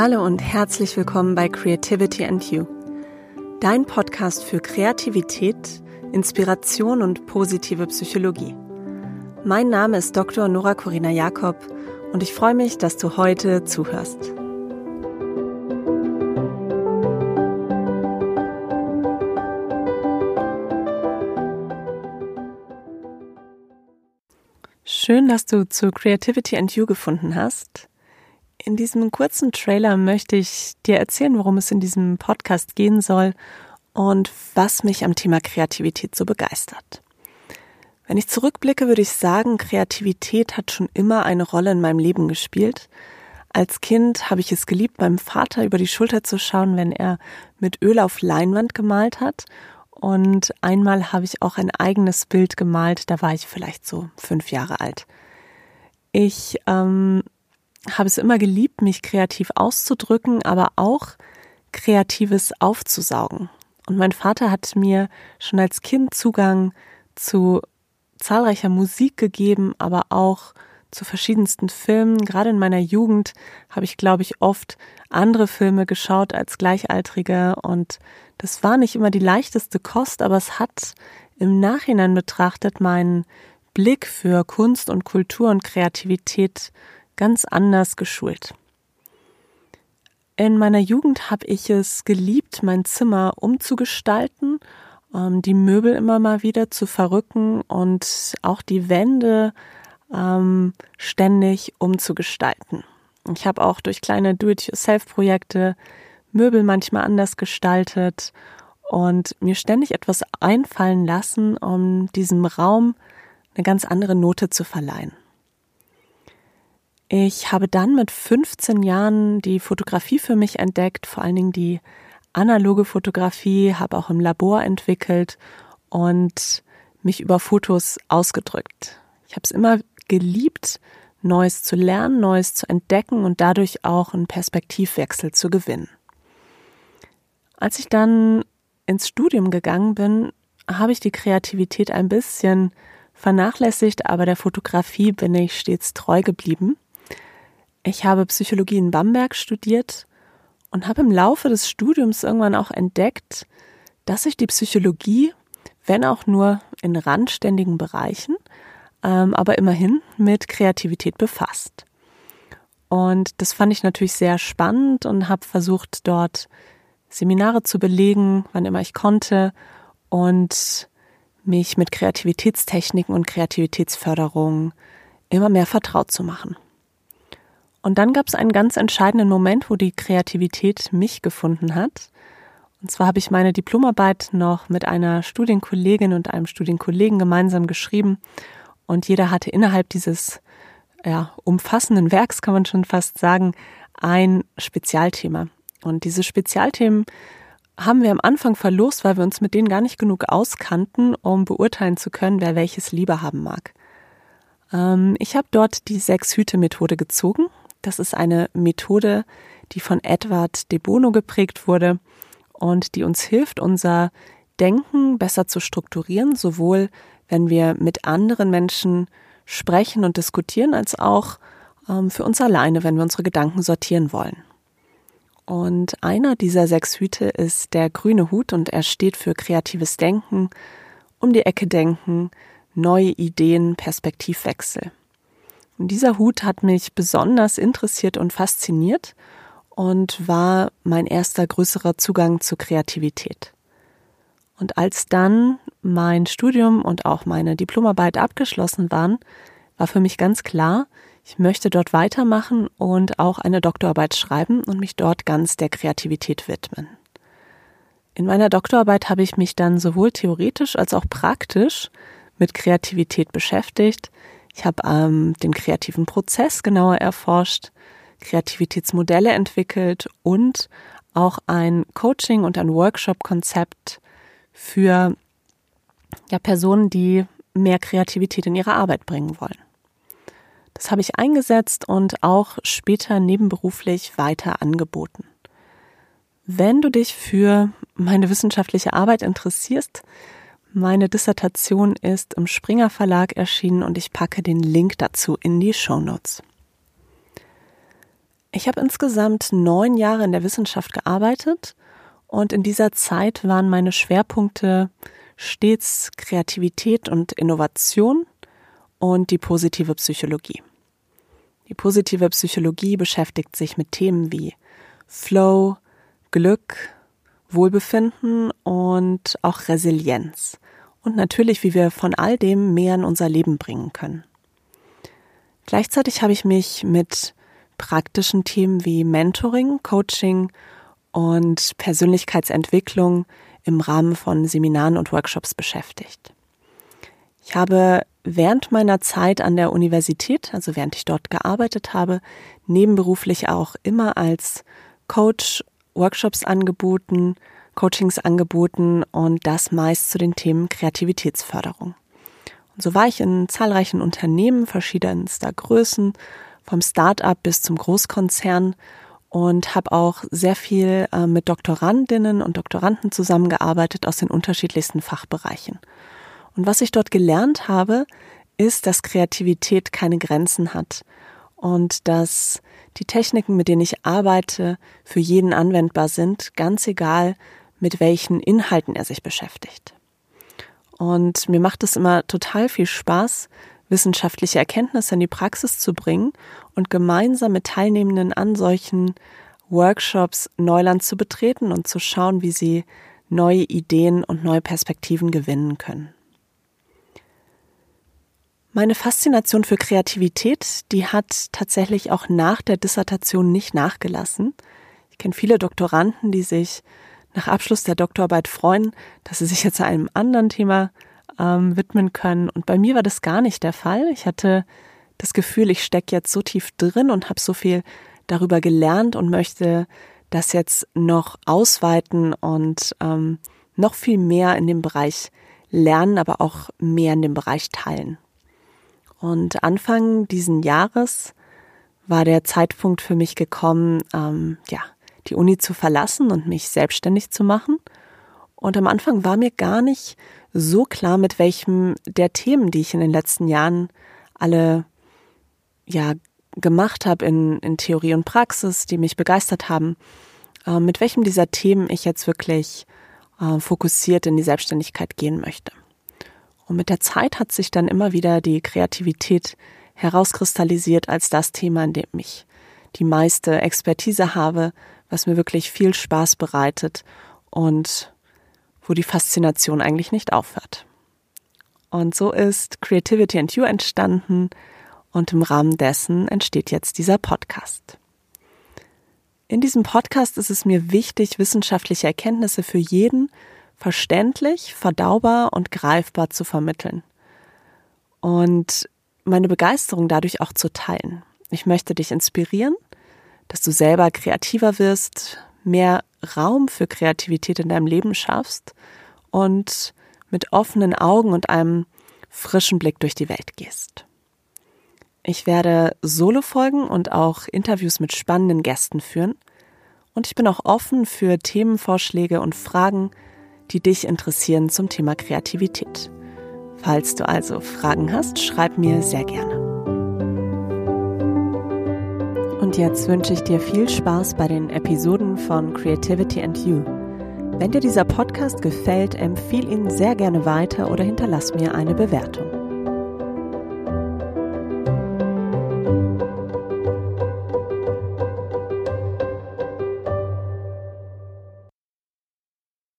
Hallo und herzlich willkommen bei Creativity and You, dein Podcast für Kreativität, Inspiration und positive Psychologie. Mein Name ist Dr. Nora Corina Jakob und ich freue mich, dass du heute zuhörst. Schön, dass du zu Creativity and You gefunden hast. In diesem kurzen Trailer möchte ich dir erzählen, worum es in diesem Podcast gehen soll und was mich am Thema Kreativität so begeistert. Wenn ich zurückblicke, würde ich sagen, Kreativität hat schon immer eine Rolle in meinem Leben gespielt. Als Kind habe ich es geliebt, meinem Vater über die Schulter zu schauen, wenn er mit Öl auf Leinwand gemalt hat. Und einmal habe ich auch ein eigenes Bild gemalt, da war ich vielleicht so fünf Jahre alt. Ich ähm, habe es immer geliebt, mich kreativ auszudrücken, aber auch Kreatives aufzusaugen. Und mein Vater hat mir schon als Kind Zugang zu zahlreicher Musik gegeben, aber auch zu verschiedensten Filmen. Gerade in meiner Jugend habe ich, glaube ich, oft andere Filme geschaut als Gleichaltrige und das war nicht immer die leichteste Kost, aber es hat im Nachhinein betrachtet meinen Blick für Kunst und Kultur und Kreativität ganz anders geschult. In meiner Jugend habe ich es geliebt, mein Zimmer umzugestalten, ähm, die Möbel immer mal wieder zu verrücken und auch die Wände ähm, ständig umzugestalten. Ich habe auch durch kleine Do-it-yourself-Projekte Möbel manchmal anders gestaltet und mir ständig etwas einfallen lassen, um diesem Raum eine ganz andere Note zu verleihen. Ich habe dann mit 15 Jahren die Fotografie für mich entdeckt, vor allen Dingen die analoge Fotografie, habe auch im Labor entwickelt und mich über Fotos ausgedrückt. Ich habe es immer geliebt, Neues zu lernen, Neues zu entdecken und dadurch auch einen Perspektivwechsel zu gewinnen. Als ich dann ins Studium gegangen bin, habe ich die Kreativität ein bisschen vernachlässigt, aber der Fotografie bin ich stets treu geblieben. Ich habe Psychologie in Bamberg studiert und habe im Laufe des Studiums irgendwann auch entdeckt, dass sich die Psychologie, wenn auch nur in randständigen Bereichen, ähm, aber immerhin mit Kreativität befasst. Und das fand ich natürlich sehr spannend und habe versucht, dort Seminare zu belegen, wann immer ich konnte und mich mit Kreativitätstechniken und Kreativitätsförderung immer mehr vertraut zu machen. Und dann gab es einen ganz entscheidenden Moment, wo die Kreativität mich gefunden hat. Und zwar habe ich meine Diplomarbeit noch mit einer Studienkollegin und einem Studienkollegen gemeinsam geschrieben. Und jeder hatte innerhalb dieses ja, umfassenden Werks, kann man schon fast sagen, ein Spezialthema. Und diese Spezialthemen haben wir am Anfang verlost, weil wir uns mit denen gar nicht genug auskannten, um beurteilen zu können, wer welches lieber haben mag. Ähm, ich habe dort die Sechs-Hüte-Methode gezogen. Das ist eine Methode, die von Edward de Bono geprägt wurde und die uns hilft, unser Denken besser zu strukturieren, sowohl wenn wir mit anderen Menschen sprechen und diskutieren, als auch ähm, für uns alleine, wenn wir unsere Gedanken sortieren wollen. Und einer dieser sechs Hüte ist der grüne Hut und er steht für kreatives Denken, um die Ecke denken, neue Ideen, Perspektivwechsel. Und dieser Hut hat mich besonders interessiert und fasziniert und war mein erster größerer Zugang zur Kreativität. Und als dann mein Studium und auch meine Diplomarbeit abgeschlossen waren, war für mich ganz klar, ich möchte dort weitermachen und auch eine Doktorarbeit schreiben und mich dort ganz der Kreativität widmen. In meiner Doktorarbeit habe ich mich dann sowohl theoretisch als auch praktisch mit Kreativität beschäftigt, ich habe ähm, den kreativen Prozess genauer erforscht, Kreativitätsmodelle entwickelt und auch ein Coaching und ein Workshop-Konzept für ja, Personen, die mehr Kreativität in ihre Arbeit bringen wollen. Das habe ich eingesetzt und auch später nebenberuflich weiter angeboten. Wenn du dich für meine wissenschaftliche Arbeit interessierst, meine Dissertation ist im Springer Verlag erschienen und ich packe den Link dazu in die Show Notes. Ich habe insgesamt neun Jahre in der Wissenschaft gearbeitet und in dieser Zeit waren meine Schwerpunkte stets Kreativität und Innovation und die positive Psychologie. Die positive Psychologie beschäftigt sich mit Themen wie Flow, Glück, Wohlbefinden und auch Resilienz. Und natürlich, wie wir von all dem mehr in unser Leben bringen können. Gleichzeitig habe ich mich mit praktischen Themen wie Mentoring, Coaching und Persönlichkeitsentwicklung im Rahmen von Seminaren und Workshops beschäftigt. Ich habe während meiner Zeit an der Universität, also während ich dort gearbeitet habe, nebenberuflich auch immer als Coach Workshops angeboten, Coachings angeboten und das meist zu den Themen Kreativitätsförderung. Und so war ich in zahlreichen Unternehmen verschiedenster Größen, vom Start-up bis zum Großkonzern und habe auch sehr viel äh, mit Doktorandinnen und Doktoranden zusammengearbeitet aus den unterschiedlichsten Fachbereichen. Und was ich dort gelernt habe, ist, dass Kreativität keine Grenzen hat und dass die Techniken, mit denen ich arbeite, für jeden anwendbar sind, ganz egal, mit welchen Inhalten er sich beschäftigt. Und mir macht es immer total viel Spaß, wissenschaftliche Erkenntnisse in die Praxis zu bringen und gemeinsam mit Teilnehmenden an solchen Workshops Neuland zu betreten und zu schauen, wie sie neue Ideen und neue Perspektiven gewinnen können. Meine Faszination für Kreativität, die hat tatsächlich auch nach der Dissertation nicht nachgelassen. Ich kenne viele Doktoranden, die sich nach Abschluss der Doktorarbeit freuen, dass sie sich jetzt einem anderen Thema ähm, widmen können. Und bei mir war das gar nicht der Fall. Ich hatte das Gefühl, ich stecke jetzt so tief drin und habe so viel darüber gelernt und möchte das jetzt noch ausweiten und ähm, noch viel mehr in dem Bereich lernen, aber auch mehr in dem Bereich teilen. Und Anfang diesen Jahres war der Zeitpunkt für mich gekommen, ähm, ja, die Uni zu verlassen und mich selbstständig zu machen. Und am Anfang war mir gar nicht so klar, mit welchem der Themen, die ich in den letzten Jahren alle ja gemacht habe in, in Theorie und Praxis, die mich begeistert haben, äh, mit welchem dieser Themen ich jetzt wirklich äh, fokussiert in die Selbstständigkeit gehen möchte. Und mit der Zeit hat sich dann immer wieder die Kreativität herauskristallisiert als das Thema, in dem ich die meiste Expertise habe, was mir wirklich viel Spaß bereitet und wo die Faszination eigentlich nicht aufhört. Und so ist Creativity and You entstanden und im Rahmen dessen entsteht jetzt dieser Podcast. In diesem Podcast ist es mir wichtig, wissenschaftliche Erkenntnisse für jeden verständlich, verdaubar und greifbar zu vermitteln. Und meine Begeisterung dadurch auch zu teilen. Ich möchte dich inspirieren, dass du selber kreativer wirst, mehr Raum für Kreativität in deinem Leben schaffst und mit offenen Augen und einem frischen Blick durch die Welt gehst. Ich werde Solo-Folgen und auch Interviews mit spannenden Gästen führen und ich bin auch offen für Themenvorschläge und Fragen, die dich interessieren zum Thema Kreativität. Falls du also Fragen hast, schreib mir sehr gerne. Und jetzt wünsche ich dir viel Spaß bei den Episoden von Creativity and You. Wenn dir dieser Podcast gefällt, empfehle ihn sehr gerne weiter oder hinterlass mir eine Bewertung.